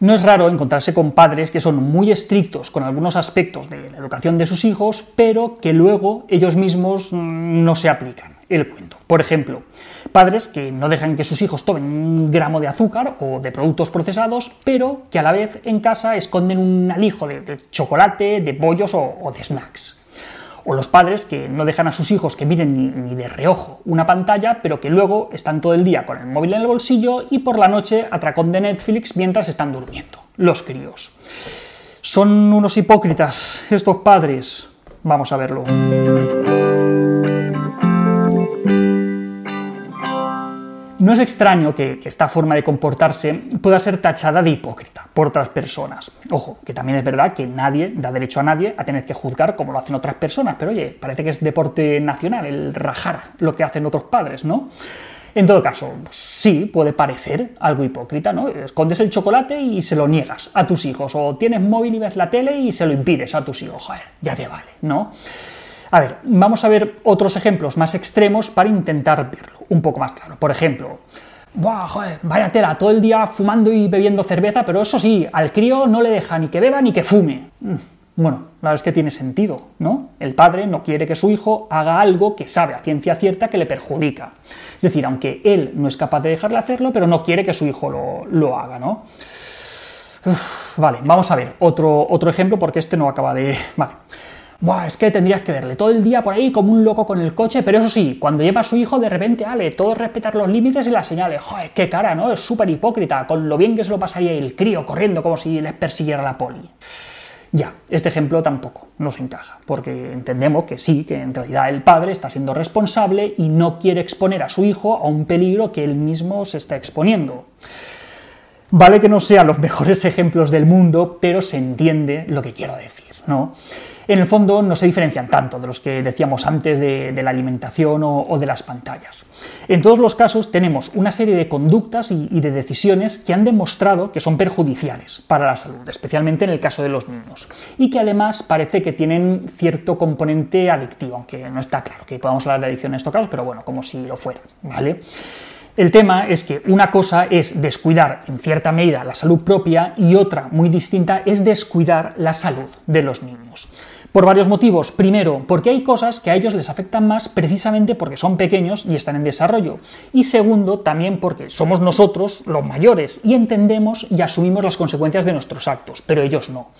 No es raro encontrarse con padres que son muy estrictos con algunos aspectos de la educación de sus hijos, pero que luego ellos mismos no se aplican el cuento. Por ejemplo, padres que no dejan que sus hijos tomen un gramo de azúcar o de productos procesados, pero que a la vez en casa esconden un alijo de, chocolate, de bollos o de snacks. O los padres que no dejan a sus hijos que miren ni, de reojo una pantalla, pero que luego están todo el día con el móvil en el bolsillo y por la noche atracón de Netflix mientras están durmiendo. Los críos. ¿Son unos hipócritas estos padres? Vamos a verlo. No es extraño que, esta forma de comportarse pueda ser tachada de hipócrita por otras personas. Ojo, que también es verdad que nadie da derecho a nadie a tener que juzgar como lo hacen otras personas, pero oye, parece que es deporte nacional el rajar lo que hacen otros padres, ¿no? En todo caso, sí, puede parecer algo hipócrita, ¿no? Escondes el chocolate y se lo niegas a tus hijos, o tienes móvil y ves la tele y se lo impides a tus hijos, joder, ya te vale, ¿no? A ver, vamos a ver otros ejemplos más extremos para intentar verlo un poco más claro. Por ejemplo, Buah, joder, vaya tela, todo el día fumando y bebiendo cerveza, pero eso sí, al crío no le deja ni que beba ni que fume. Mm, bueno, la verdad es que tiene sentido, ¿no? El padre no quiere que su hijo haga algo que sabe a ciencia cierta que le perjudica. Es decir, aunque él no es capaz de dejarle hacerlo, pero no quiere que su hijo lo, haga, ¿no? vale, vamos a ver otro, otro ejemplo porque este no acaba de... Vale. Buah, es que tendrías que verle todo el día por ahí como un loco con el coche, pero eso sí, cuando lleva a su hijo, de repente, ale, todo respetar los límites y las señales. Joder, qué cara, ¿no? Es súper hipócrita, con lo bien que se lo pasaría el crío corriendo como si les persiguiera la poli. Ya, este ejemplo tampoco nos encaja, porque entendemos que sí, que en realidad el padre está siendo responsable y no quiere exponer a su hijo a un peligro que él mismo se está exponiendo. Vale que no sean los mejores ejemplos del mundo, pero se entiende lo que quiero decir, ¿no? En el fondo no se diferencian tanto de los que decíamos antes de, la alimentación o, de las pantallas. En todos los casos tenemos una serie de conductas y, de decisiones que han demostrado que son perjudiciales para la salud, especialmente en el caso de los niños, y que además parece que tienen cierto componente adictivo, aunque no está claro que podamos hablar de adicción en estos casos, pero bueno, como si lo fuera, ¿vale? El tema es que una cosa es descuidar en cierta medida la salud propia y otra muy distinta es descuidar la salud de los niños. Por varios motivos. Primero, porque hay cosas que a ellos les afectan más precisamente porque son pequeños y están en desarrollo. Y segundo, también porque somos nosotros los mayores y entendemos y asumimos las consecuencias de nuestros actos, pero ellos no.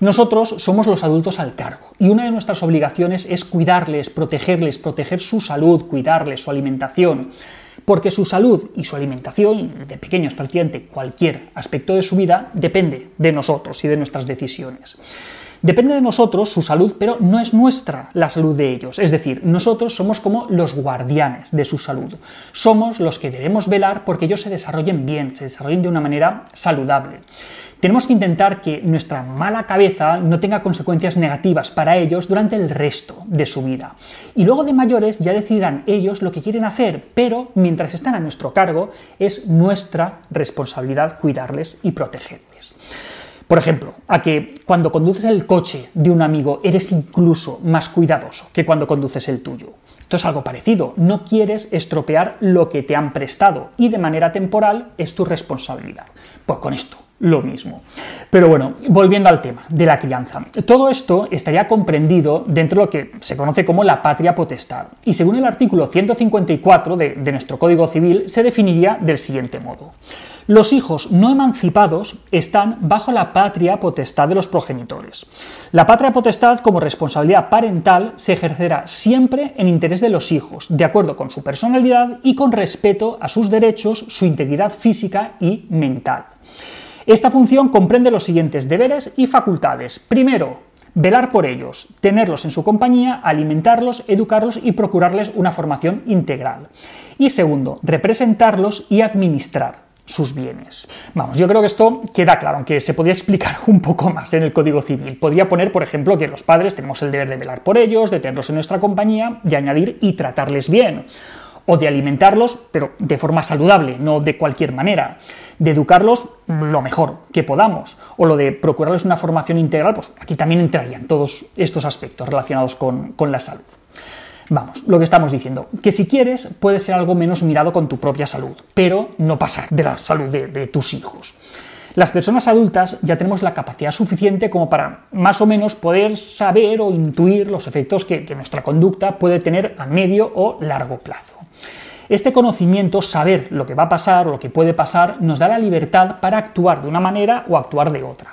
Nosotros somos los adultos al cargo y una de nuestras obligaciones es cuidarles, protegerles, proteger su salud, cuidarles, su alimentación porque su salud y su alimentación, de pequeños prácticamente cualquier aspecto de su vida, depende de nosotros y de nuestras decisiones. Depende de nosotros su salud, pero no es nuestra la salud de ellos. Es decir, nosotros somos como los guardianes de su salud. Somos los que debemos velar porque ellos se desarrollen bien, se desarrollen de una manera saludable. Tenemos que intentar que nuestra mala cabeza no tenga consecuencias negativas para ellos durante el resto de su vida. Y luego de mayores ya decidirán ellos lo que quieren hacer, pero mientras están a nuestro cargo es nuestra responsabilidad cuidarles y protegerles. Por ejemplo, a que cuando conduces el coche de un amigo eres incluso más cuidadoso que cuando conduces el tuyo. Esto es algo parecido. No quieres estropear lo que te han prestado y de manera temporal es tu responsabilidad. Pues con esto, lo mismo. Pero bueno, volviendo al tema de la crianza. Todo esto estaría comprendido dentro de lo que se conoce como la patria potestad. Y según el artículo 154 de, de nuestro Código Civil, se definiría del siguiente modo. Los hijos no emancipados están bajo la patria potestad de los progenitores. La patria potestad como responsabilidad parental se ejercerá siempre en interés de los hijos, de acuerdo con su personalidad y con respeto a sus derechos, su integridad física y mental. Esta función comprende los siguientes deberes y facultades. Primero, velar por ellos, tenerlos en su compañía, alimentarlos, educarlos y procurarles una formación integral. Y segundo, representarlos y administrar sus bienes. Vamos, yo creo que esto queda claro, aunque se podría explicar un poco más en el Código Civil. Podría poner, por ejemplo, que los padres tenemos el deber de velar por ellos, de tenerlos en nuestra compañía y añadir y tratarles bien. O de alimentarlos, pero de forma saludable, no de cualquier manera. De educarlos lo mejor que podamos. O lo de procurarles una formación integral, pues aquí también entrarían todos estos aspectos relacionados con, con la salud. Vamos, lo que estamos diciendo, que si quieres puede ser algo menos mirado con tu propia salud, pero no pasar de la salud de, tus hijos. Las personas adultas ya tenemos la capacidad suficiente como para más o menos poder saber o intuir los efectos que, que nuestra conducta puede tener a medio o largo plazo. Este conocimiento, saber lo que va a pasar lo que puede pasar, nos da la libertad para actuar de una manera o actuar de otra.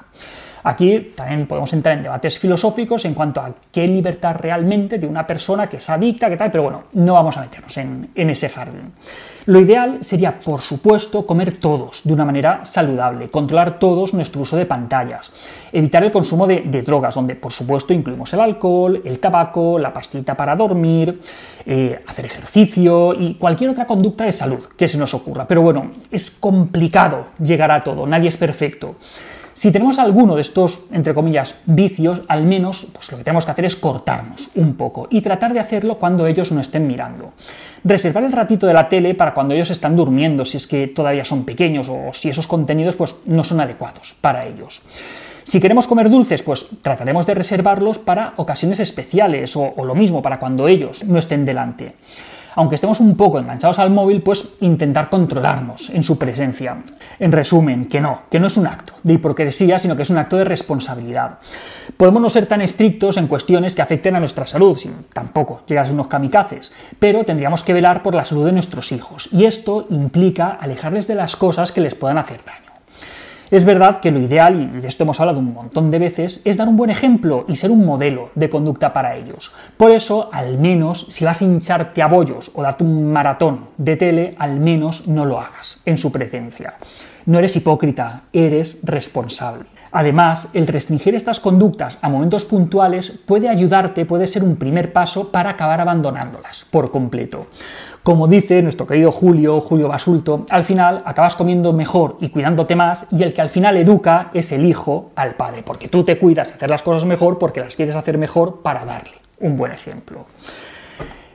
Aquí también podemos entrar en debates filosóficos en cuanto a qué libertad realmente de una persona que es adicta, qué tal, pero bueno, no vamos a meternos en, ese jardín. Lo ideal sería, por supuesto, comer todos de una manera saludable, controlar todos nuestro uso de pantallas, evitar el consumo de, de drogas, donde por supuesto incluimos el alcohol, el tabaco, la pastita para dormir, eh, hacer ejercicio y cualquier otra conducta de salud que se nos ocurra. Pero bueno, es complicado llegar a todo, nadie es perfecto. Si tenemos alguno de estos, entre comillas, vicios, al menos pues lo que tenemos que hacer es cortarnos un poco y tratar de hacerlo cuando ellos no estén mirando. Reservar el ratito de la tele para cuando ellos están durmiendo, si es que todavía son pequeños o si esos contenidos pues, no son adecuados para ellos. Si queremos comer dulces, pues trataremos de reservarlos para ocasiones especiales o, o lo mismo para cuando ellos no estén delante aunque estemos un poco enganchados al móvil, pues intentar controlarnos en su presencia. En resumen, que no, que no es un acto de hipocresía, sino que es un acto de responsabilidad. Podemos no ser tan estrictos en cuestiones que afecten a nuestra salud, sin tampoco llegar a unos kamikazes, pero tendríamos que velar por la salud de nuestros hijos, y esto implica alejarles de las cosas que les puedan hacer daño. Es verdad que lo ideal, y de esto hemos hablado un montón de veces, es dar un buen ejemplo y ser un modelo de conducta para ellos. Por eso, al menos, si vas a hincharte a bollos o darte un maratón de tele, al menos no lo hagas en su presencia. No eres hipócrita, eres responsable. Además, el restringir estas conductas a momentos puntuales puede ayudarte, puede ser un primer paso para acabar abandonándolas por completo. Como dice nuestro querido Julio, Julio Basulto, al final acabas comiendo mejor y cuidándote más y el que al final educa es el hijo al padre, porque tú te cuidas hacer las cosas mejor porque las quieres hacer mejor para darle un buen ejemplo.